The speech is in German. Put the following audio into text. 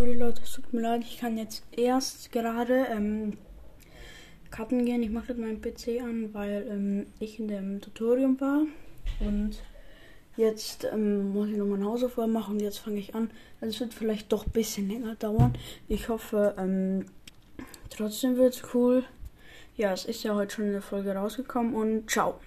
sorry Leute, es tut mir leid, ich kann jetzt erst gerade ähm, cutten gehen. Ich mache gerade meinen PC an, weil ähm, ich in dem Tutorium war und jetzt ähm, muss ich noch meine Hausaufgaben machen und jetzt fange ich an. Also es wird vielleicht doch ein bisschen länger dauern. Ich hoffe, ähm, trotzdem wird es cool. Ja, es ist ja heute schon in der Folge rausgekommen und ciao.